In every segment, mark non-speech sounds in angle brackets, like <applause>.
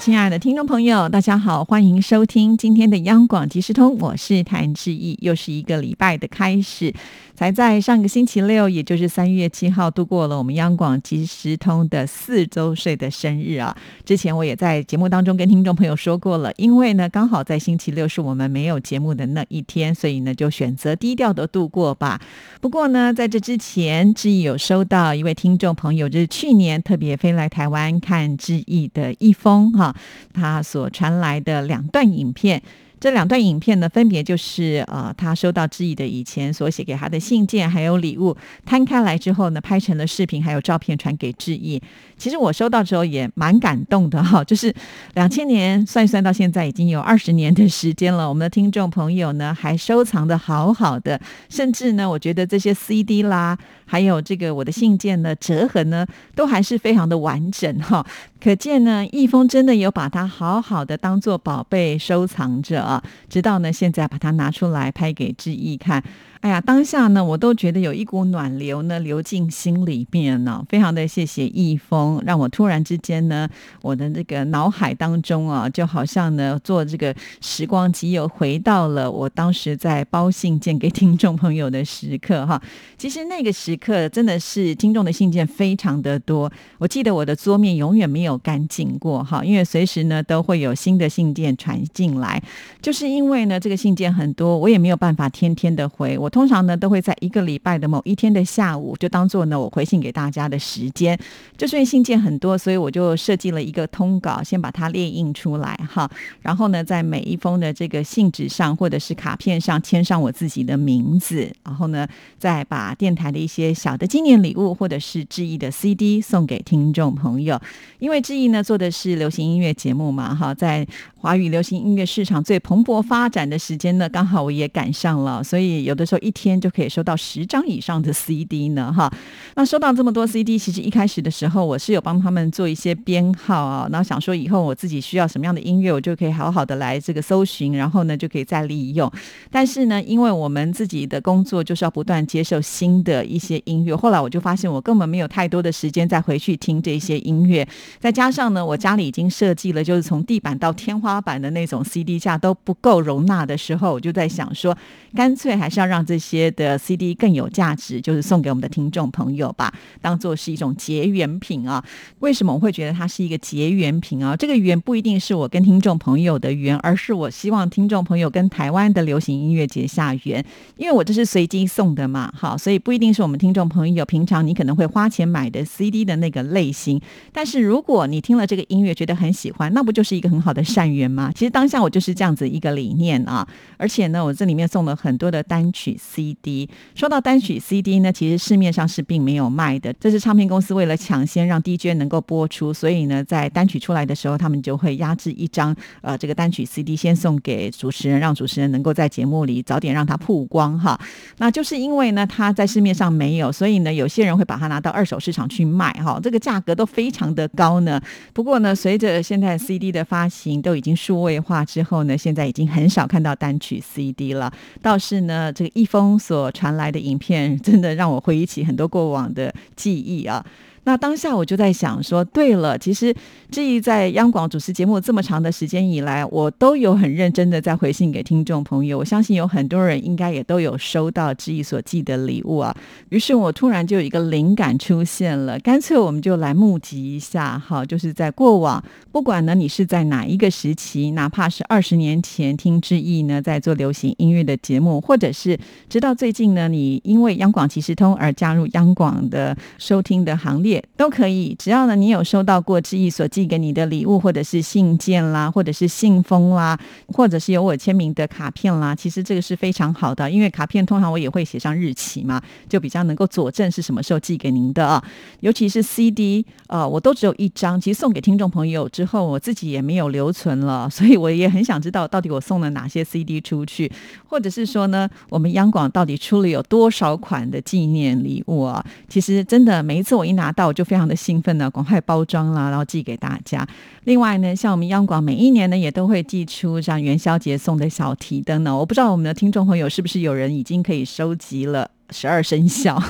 亲爱的听众朋友，大家好，欢迎收听今天的央广即时通，我是谭志毅，又是一个礼拜的开始。才在上个星期六，也就是三月七号，度过了我们央广即时通的四周岁的生日啊！之前我也在节目当中跟听众朋友说过了，因为呢，刚好在星期六是我们没有节目的那一天，所以呢，就选择低调的度过吧。不过呢，在这之前，志毅有收到一位听众朋友，就是去年特别飞来台湾看志毅的一封哈，他所传来的两段影片。这两段影片呢，分别就是呃，他收到志毅的以前所写给他的信件，还有礼物，摊开来之后呢，拍成了视频，还有照片传给志毅。其实我收到之后也蛮感动的哈，<laughs> 就是两千年算一算到现在已经有二十年的时间了，我们的听众朋友呢还收藏的好好的，甚至呢，我觉得这些 CD 啦，还有这个我的信件呢，折痕呢，都还是非常的完整哈。可见呢，易峰真的有把它好好的当做宝贝收藏着啊，直到呢现在把它拿出来拍给志毅看。哎呀，当下呢，我都觉得有一股暖流呢流进心里面呢，非常的谢谢易峰，让我突然之间呢，我的这个脑海当中啊，就好像呢做这个时光机又回到了我当时在包信件给听众朋友的时刻哈。<laughs> 其实那个时刻真的是听众的信件非常的多，我记得我的桌面永远没有干净过哈，因为随时呢都会有新的信件传进来，就是因为呢这个信件很多，我也没有办法天天的回我。通常呢，都会在一个礼拜的某一天的下午，就当做呢我回信给大家的时间。就是因为信件很多，所以我就设计了一个通稿，先把它列印出来哈。然后呢，在每一封的这个信纸上或者是卡片上签上我自己的名字。然后呢，再把电台的一些小的纪念礼物或者是致意的 CD 送给听众朋友。因为致意呢做的是流行音乐节目嘛哈，在华语流行音乐市场最蓬勃发展的时间呢，刚好我也赶上了，所以有的时候。一天就可以收到十张以上的 CD 呢，哈。那收到这么多 CD，其实一开始的时候，我是有帮他们做一些编号啊，然后想说以后我自己需要什么样的音乐，我就可以好好的来这个搜寻，然后呢就可以再利用。但是呢，因为我们自己的工作就是要不断接受新的一些音乐，后来我就发现我根本没有太多的时间再回去听这些音乐。再加上呢，我家里已经设计了，就是从地板到天花花板的那种 CD 架都不够容纳的时候，我就在想说，干脆还是要让这些的 CD 更有价值，就是送给我们的听众朋友吧，当做是一种结缘品啊。为什么我会觉得它是一个结缘品啊？这个缘不一定是我跟听众朋友的缘，而是我希望听众朋友跟台湾的流行音乐结下缘。因为我这是随机送的嘛，好，所以不一定是我们听众朋友平常你可能会花钱买的 CD 的那个类型。但是如果你听了这个音乐觉得很喜欢，那不就是一个很好的善缘吗？其实当下我就是这样子一个理念啊。而且呢，我这里面送了很多的单曲 CD 说到单曲 CD 呢，其实市面上是并没有卖的，这是唱片公司为了抢先让 DJ 能够播出，所以呢，在单曲出来的时候，他们就会压制一张呃这个单曲 CD 先送给主持人，让主持人能够在节目里早点让它曝光哈。那就是因为呢，它在市面上没有，所以呢，有些人会把它拿到二手市场去卖哈，这个价格都非常的高呢。不过呢，随着现在 CD 的发行都已经数位化之后呢，现在已经很少看到单曲 CD 了，倒是呢，这个一封。所传来的影片，真的让我回忆起很多过往的记忆啊。那当下我就在想说，对了，其实志毅在央广主持节目这么长的时间以来，我都有很认真的在回信给听众朋友。我相信有很多人应该也都有收到志毅所寄的礼物啊。于是我突然就有一个灵感出现了，干脆我们就来募集一下，哈，就是在过往，不管呢你是在哪一个时期，哪怕是二十年前听志毅呢在做流行音乐的节目，或者是直到最近呢，你因为央广即时通而加入央广的收听的行列。都可以，只要呢你有收到过志毅所寄给你的礼物，或者是信件啦，或者是信封啦，或者是有我签名的卡片啦，其实这个是非常好的，因为卡片通常我也会写上日期嘛，就比较能够佐证是什么时候寄给您的啊。尤其是 CD，呃，我都只有一张，其实送给听众朋友之后，我自己也没有留存了，所以我也很想知道到底我送了哪些 CD 出去，或者是说呢，我们央广到底出了有多少款的纪念礼物啊？其实真的每一次我一拿到。那，我就非常的兴奋呢，赶快包装啦，然后寄给大家。另外呢，像我们央广每一年呢，也都会寄出像元宵节送的小提灯呢。我不知道我们的听众朋友是不是有人已经可以收集了。十二生肖，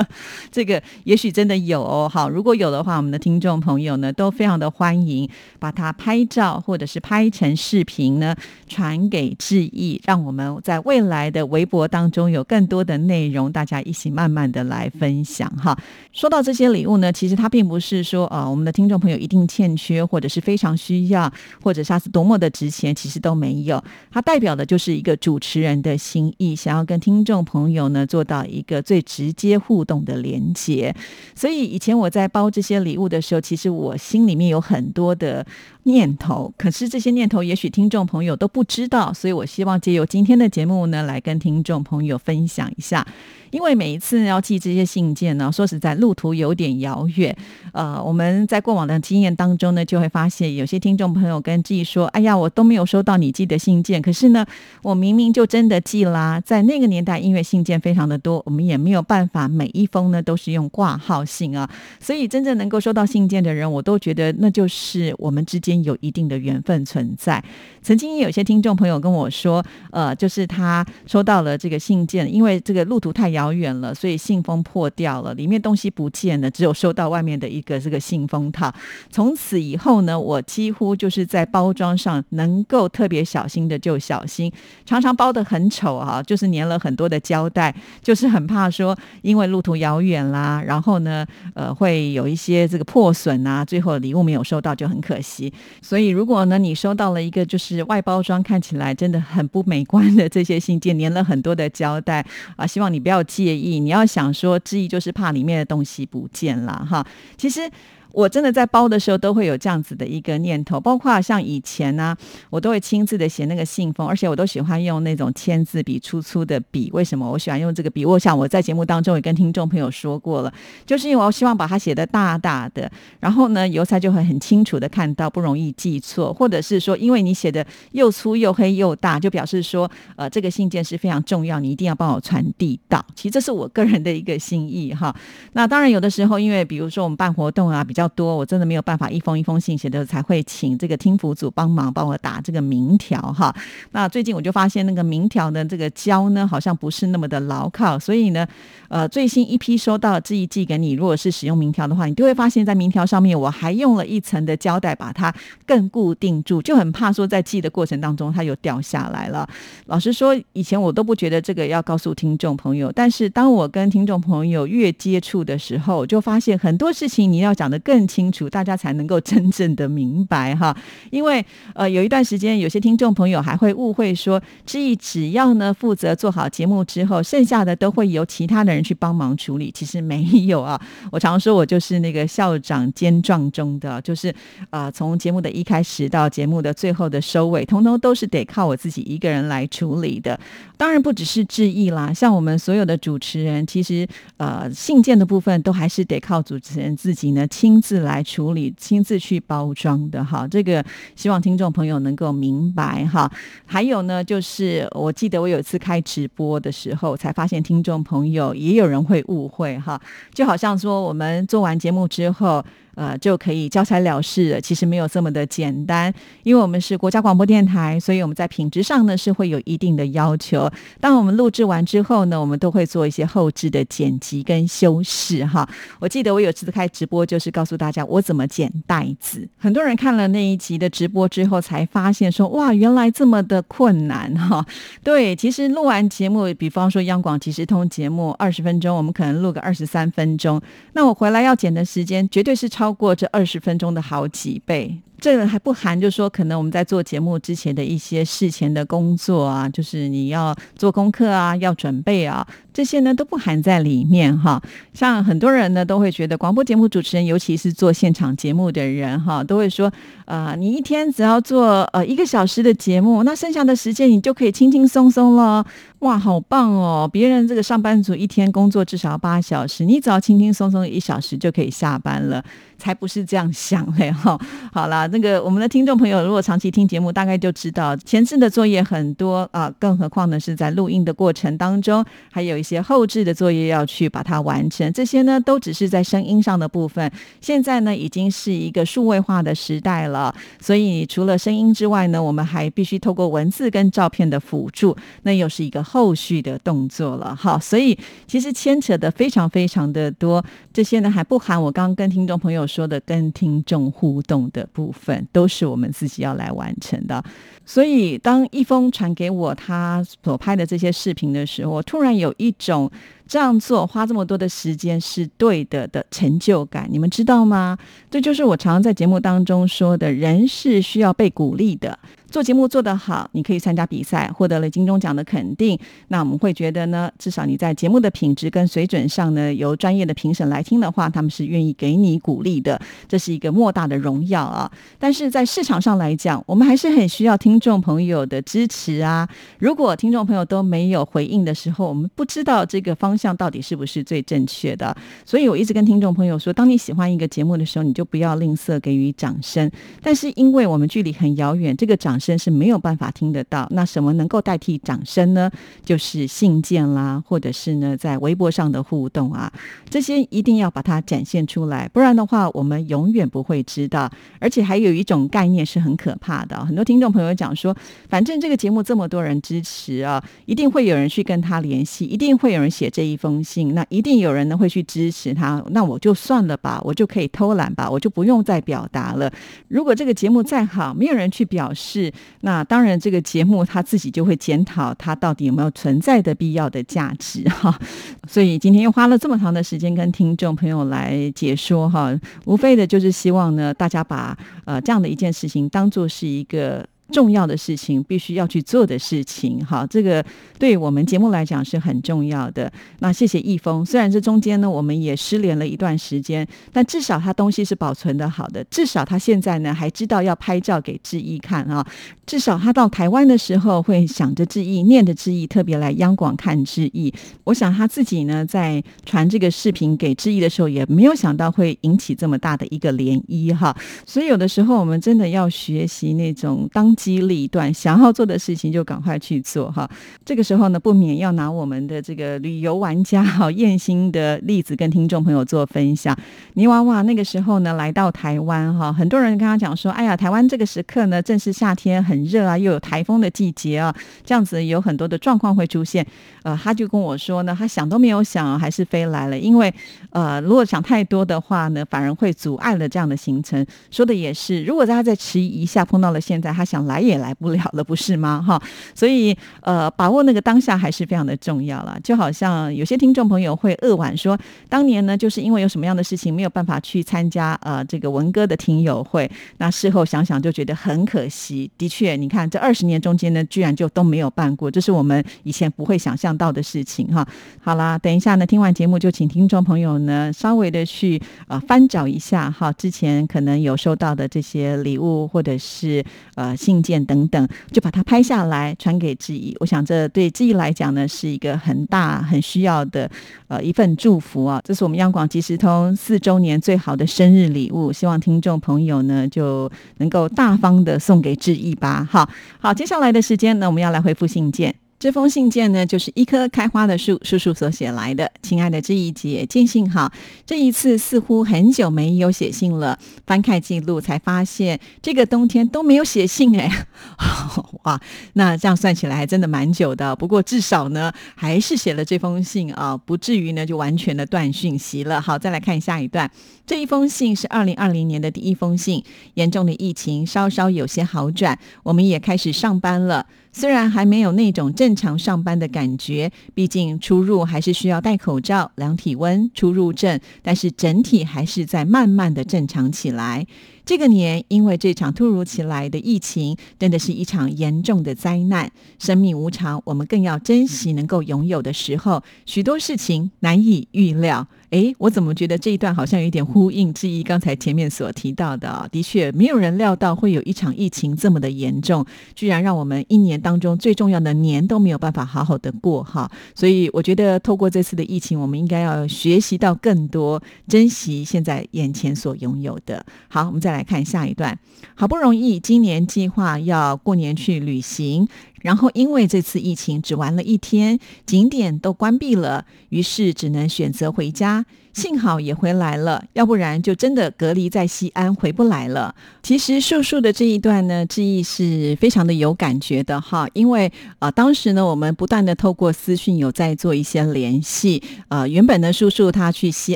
<laughs> 这个也许真的有哦。好，如果有的话，我们的听众朋友呢都非常的欢迎，把它拍照或者是拍成视频呢传给志毅，让我们在未来的微博当中有更多的内容，大家一起慢慢的来分享哈。说到这些礼物呢，其实它并不是说啊，我们的听众朋友一定欠缺或者是非常需要，或者它是多么的值钱，其实都没有。它代表的就是一个主持人的心意，想要跟听众朋友呢做到。一个最直接互动的连接，所以以前我在包这些礼物的时候，其实我心里面有很多的念头，可是这些念头也许听众朋友都不知道，所以我希望借由今天的节目呢，来跟听众朋友分享一下。因为每一次要寄这些信件呢，说实在路途有点遥远。呃，我们在过往的经验当中呢，就会发现有些听众朋友跟自己说：“哎呀，我都没有收到你寄的信件。”可是呢，我明明就真的寄啦。在那个年代，因为信件非常的多，我们也没有办法每一封呢都是用挂号信啊。所以真正能够收到信件的人，我都觉得那就是我们之间有一定的缘分存在。曾经有些听众朋友跟我说，呃，就是他收到了这个信件，因为这个路途太遥。遥远了，所以信封破掉了，里面东西不见了，只有收到外面的一个这个信封套。从此以后呢，我几乎就是在包装上能够特别小心的就小心，常常包的很丑哈，就是粘了很多的胶带，就是很怕说因为路途遥远啦，然后呢，呃，会有一些这个破损啊，最后礼物没有收到就很可惜。所以如果呢，你收到了一个就是外包装看起来真的很不美观的这些信件，粘了很多的胶带啊，希望你不要。<laughs> 介意，你要想说，之意就是怕里面的东西不见了哈。其实。我真的在包的时候都会有这样子的一个念头，包括像以前呢，我都会亲自的写那个信封，而且我都喜欢用那种签字笔粗粗的笔。为什么我喜欢用这个笔？我想我在节目当中也跟听众朋友说过了，就是因为我希望把它写的大大的，然后呢，邮差就会很清楚的看到，不容易记错，或者是说，因为你写的又粗又黑又大，就表示说，呃，这个信件是非常重要，你一定要帮我传递到。其实这是我个人的一个心意哈。那当然有的时候，因为比如说我们办活动啊，比较。较多，我真的没有办法一封一封信写的，才会请这个听福组帮忙帮我打这个名条哈。那最近我就发现那个名条的这个胶呢，好像不是那么的牢靠，所以呢，呃，最新一批收到这一寄给你，如果是使用名条的话，你就会发现在名条上面我还用了一层的胶带把它更固定住，就很怕说在寄的过程当中它又掉下来了。老实说，以前我都不觉得这个要告诉听众朋友，但是当我跟听众朋友越接触的时候，就发现很多事情你要讲的更。更清楚，大家才能够真正的明白哈。<laughs> 因为呃，有一段时间，有些听众朋友还会误会说，志毅只要呢负责做好节目之后，剩下的都会由其他的人去帮忙处理。其实没有啊，<laughs> 我常说我就是那个校长兼撞中的，就是啊，从节目的一开始到节目的最后的收尾，通通都是得靠我自己一个人来处理的。当然不只是志毅啦，像我们所有的主持人，其实呃信件的部分都还是得靠主持人自己呢亲。自来处理，亲自去包装的哈，这个希望听众朋友能够明白哈。还有呢，就是我记得我有一次开直播的时候，才发现听众朋友也有人会误会哈，就好像说我们做完节目之后。呃，就可以交差了事了。其实没有这么的简单，因为我们是国家广播电台，所以我们在品质上呢是会有一定的要求。当我们录制完之后呢，我们都会做一些后置的剪辑跟修饰哈。我记得我有次开直播，就是告诉大家我怎么剪带子。很多人看了那一集的直播之后，才发现说哇，原来这么的困难哈。对，其实录完节目，比方说央广即时通节目二十分钟，我们可能录个二十三分钟，那我回来要剪的时间绝对是超。超过这二十分钟的好几倍。这个还不含，就是说可能我们在做节目之前的一些事前的工作啊，就是你要做功课啊，要准备啊，这些呢都不含在里面哈。像很多人呢都会觉得广播节目主持人，尤其是做现场节目的人哈，都会说，呃，你一天只要做呃一个小时的节目，那剩下的时间你就可以轻轻松松了。哇，好棒哦！别人这个上班族一天工作至少八小时，你只要轻轻松松一小时就可以下班了，才不是这样想嘞哈。好了。那个我们的听众朋友如果长期听节目，大概就知道前置的作业很多啊，更何况呢是在录音的过程当中，还有一些些后置的作业要去把它完成。这些呢都只是在声音上的部分。现在呢已经是一个数位化的时代了，所以除了声音之外呢，我们还必须透过文字跟照片的辅助，那又是一个后续的动作了。好，所以其实牵扯的非常非常的多，这些呢还不含我刚刚跟听众朋友说的跟听众互动的部分，都是我们自己要来完成的。所以当一峰传给我他所拍的这些视频的时候，我突然有一种。这样做花这么多的时间是对的的成就感，你们知道吗？这就是我常常在节目当中说的，人是需要被鼓励的。做节目做得好，你可以参加比赛，获得了金钟奖的肯定。那我们会觉得呢，至少你在节目的品质跟水准上呢，由专业的评审来听的话，他们是愿意给你鼓励的，这是一个莫大的荣耀啊。但是在市场上来讲，我们还是很需要听众朋友的支持啊。如果听众朋友都没有回应的时候，我们不知道这个方向到底是不是最正确的。所以我一直跟听众朋友说，当你喜欢一个节目的时候，你就不要吝啬给予掌声。但是因为我们距离很遥远，这个掌声是没有办法听得到，那什么能够代替掌声呢？就是信件啦，或者是呢在微博上的互动啊，这些一定要把它展现出来，不然的话我们永远不会知道。而且还有一种概念是很可怕的，很多听众朋友讲说，反正这个节目这么多人支持啊，一定会有人去跟他联系，一定会有人写这一封信，那一定有人呢会去支持他，那我就算了吧，我就可以偷懒吧，我就不用再表达了。如果这个节目再好，没有人去表示，那当然，这个节目他自己就会检讨，它到底有没有存在的必要的价值哈。<laughs> 所以今天又花了这么长的时间跟听众朋友来解说哈，无非的就是希望呢，大家把呃这样的一件事情当做是一个。重要的事情必须要去做的事情，好，这个对我们节目来讲是很重要的。那谢谢易峰，虽然这中间呢我们也失联了一段时间，但至少他东西是保存的好的，至少他现在呢还知道要拍照给志毅看啊，至少他到台湾的时候会想着志毅，念着志毅，特别来央广看志毅。我想他自己呢在传这个视频给志毅的时候，也没有想到会引起这么大的一个涟漪哈。所以有的时候我们真的要学习那种当。激励段，想要做的事情就赶快去做哈。这个时候呢，不免要拿我们的这个旅游玩家哈燕心的例子跟听众朋友做分享。泥娃娃那个时候呢，来到台湾哈，很多人跟他讲说：“哎呀，台湾这个时刻呢，正是夏天，很热啊，又有台风的季节啊，这样子有很多的状况会出现。”呃，他就跟我说呢，他想都没有想，还是飞来了。因为呃，如果想太多的话呢，反而会阻碍了这样的行程。说的也是，如果他在迟疑一下，碰到了现在他想。来也来不了了，不是吗？哈，所以呃，把握那个当下还是非常的重要了。就好像有些听众朋友会扼腕说，当年呢，就是因为有什么样的事情没有办法去参加呃这个文哥的听友会，那事后想想就觉得很可惜。的确，你看这二十年中间呢，居然就都没有办过，这是我们以前不会想象到的事情哈。好啦，等一下呢，听完节目就请听众朋友呢稍微的去呃翻找一下哈，之前可能有收到的这些礼物或者是呃信。件等等，就把它拍下来传给志毅。我想这对志毅来讲呢，是一个很大很需要的呃一份祝福啊。这是我们央广即时通四周年最好的生日礼物，希望听众朋友呢就能够大方的送给志毅吧。好，好，接下来的时间呢，我们要来回复信件。这封信件呢，就是一棵开花的树叔叔所写来的。亲爱的志毅姐，见信好。这一次似乎很久没有写信了，翻开记录才发现，这个冬天都没有写信哎。<laughs> 哇，那这样算起来还真的蛮久的。不过至少呢，还是写了这封信啊，不至于呢就完全的断讯息了。好，再来看下一段。这一封信是二零二零年的第一封信。严重的疫情稍稍有些好转，我们也开始上班了。虽然还没有那种正常上班的感觉，毕竟出入还是需要戴口罩、量体温、出入证，但是整体还是在慢慢的正常起来。这个年，因为这场突如其来的疫情，真的是一场严重的灾难。生命无常，我们更要珍惜能够拥有的时候。许多事情难以预料。诶，我怎么觉得这一段好像有点呼应之一？刚才前面所提到的，的确，没有人料到会有一场疫情这么的严重，居然让我们一年当中最重要的年都没有办法好好的过哈。所以，我觉得透过这次的疫情，我们应该要学习到更多，珍惜现在眼前所拥有的。好，我们再。来看下一段。好不容易今年计划要过年去旅行，然后因为这次疫情只玩了一天，景点都关闭了，于是只能选择回家。幸好也回来了，要不然就真的隔离在西安回不来了。其实树树的这一段呢，志毅是非常的有感觉的哈，因为啊，当时呢，我们不断的透过私讯有在做一些联系。呃，原本呢，叔叔他去西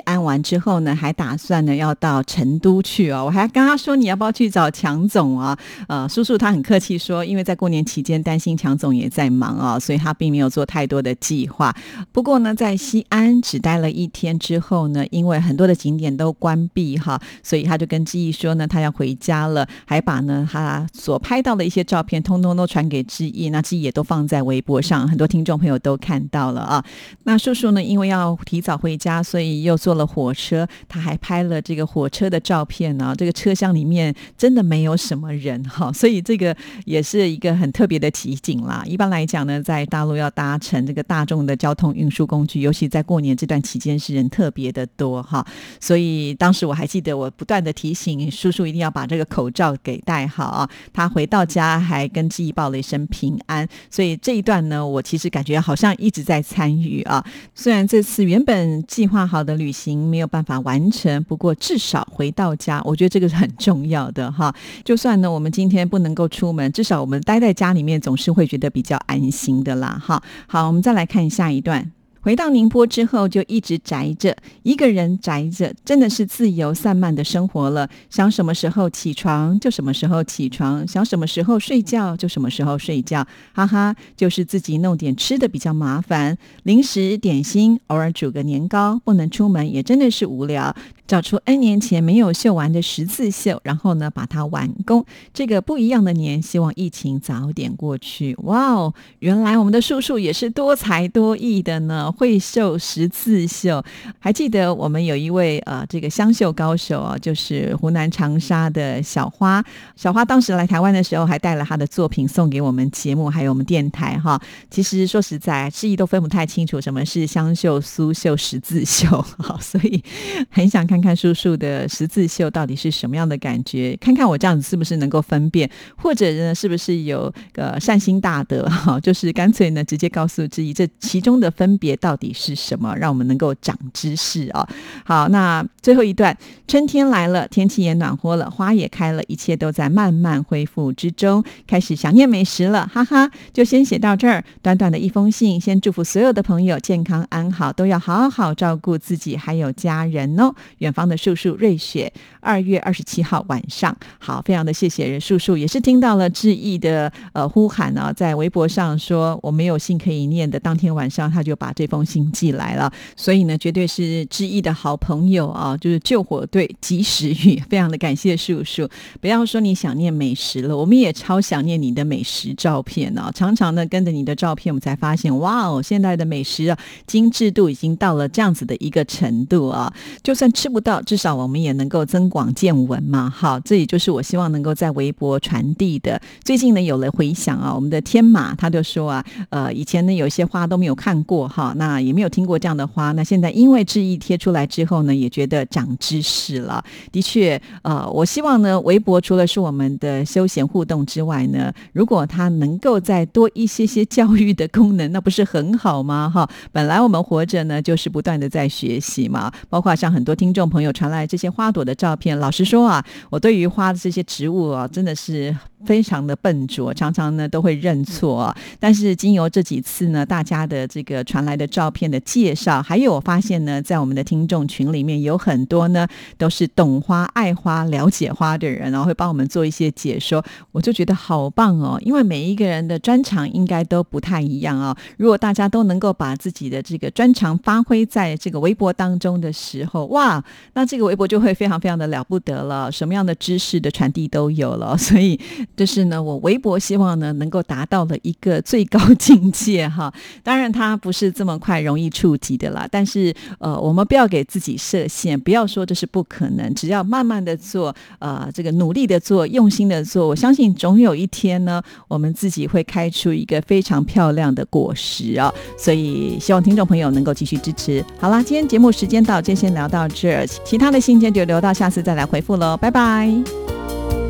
安完之后呢，还打算呢要到成都去哦。我还跟他说，你要不要去找强总啊？呃，叔叔他很客气说，因为在过年期间担心强总也在忙啊，所以他并没有做太多的计划。不过呢，在西安只待了一天之后。呢，因为很多的景点都关闭哈，所以他就跟志毅说呢，他要回家了，还把呢他所拍到的一些照片，通通都传给志毅，那志毅也都放在微博上，很多听众朋友都看到了啊。那叔叔呢，因为要提早回家，所以又坐了火车，他还拍了这个火车的照片呢。这个车厢里面真的没有什么人哈，所以这个也是一个很特别的奇景啦。一般来讲呢，在大陆要搭乘这个大众的交通运输工具，尤其在过年这段期间，是人特别。的多哈，所以当时我还记得，我不断的提醒叔叔一定要把这个口罩给戴好啊。他回到家还跟记忆报了一声平安，所以这一段呢，我其实感觉好像一直在参与啊。虽然这次原本计划好的旅行没有办法完成，不过至少回到家，我觉得这个是很重要的哈。就算呢，我们今天不能够出门，至少我们待在家里面，总是会觉得比较安心的啦。哈，好，我们再来看下一段。回到宁波之后，就一直宅着，一个人宅着，真的是自由散漫的生活了。想什么时候起床就什么时候起床，想什么时候睡觉就什么时候睡觉。哈哈，就是自己弄点吃的比较麻烦，零食点心，偶尔煮个年糕。不能出门也真的是无聊。找出 N 年前没有绣完的十字绣，然后呢把它完工。这个不一样的年，希望疫情早点过去。哇哦，原来我们的叔叔也是多才多艺的呢，会绣十字绣。还记得我们有一位呃这个湘绣高手啊，就是湖南长沙的小花。小花当时来台湾的时候，还带了他的作品送给我们节目，还有我们电台哈。其实说实在，示意都分不太清楚什么是湘绣、苏绣、十字绣，好，所以很想看。看看叔叔的十字绣到底是什么样的感觉？看看我这样子是不是能够分辨，或者呢，是不是有个善心大德 <laughs> 哈？就是干脆呢，直接告诉志毅这其中的分别到底是什么，让我们能够长知识啊！好，那最后一段，春天来了，天气也暖和了，花也开了，一切都在慢慢恢复之中，开始想念美食了，哈哈！就先写到这儿，短短的一封信，先祝福所有的朋友健康安好，都要好好照顾自己还有家人哦。远方的叔叔瑞雪，二月二十七号晚上，好，非常的谢谢叔叔，也是听到了致意的呃呼喊呢，在微博上说我没有信可以念的，当天晚上他就把这封信寄来了，所以呢，绝对是致意的好朋友啊，就是救火队及时雨，<laughs> 非常的感谢叔叔。不要说你想念美食了，我们也超想念你的美食照片呢。常常呢跟着你的照片，我们才发现，哇哦，现在的美食啊，精致度已经到了这样子的一个程度啊，就算吃。不到，至少我们也能够增广见闻嘛。好，这也就是我希望能够在微博传递的。最近呢，有了回响啊，我们的天马他就说啊，呃，以前呢有些花都没有看过哈，那也没有听过这样的花。那现在因为志毅贴出来之后呢，也觉得长知识了。的确，呃，我希望呢，微博除了是我们的休闲互动之外呢，如果它能够再多一些些教育的功能，那不是很好吗？哈，本来我们活着呢，就是不断的在学习嘛，包括像很多听众。朋友传来这些花朵的照片，老实说啊，我对于花的这些植物啊，真的是。非常的笨拙，常常呢都会认错。但是经由这几次呢，大家的这个传来的照片的介绍，还有我发现呢，在我们的听众群里面有很多呢都是懂花、爱花、了解花的人，然后会帮我们做一些解说，我就觉得好棒哦。因为每一个人的专长应该都不太一样哦。如果大家都能够把自己的这个专长发挥在这个微博当中的时候，哇，那这个微博就会非常非常的了不得了，什么样的知识的传递都有了，所以。就是呢，我微博希望呢能够达到了一个最高境界哈。当然，它不是这么快容易触及的啦。但是，呃，我们不要给自己设限，不要说这是不可能。只要慢慢的做，呃，这个努力的做，用心的做，我相信总有一天呢，我们自己会开出一个非常漂亮的果实啊。所以，希望听众朋友能够继续支持。好啦，今天节目时间到，就先聊到这儿，其他的信件就留到下次再来回复喽，拜拜。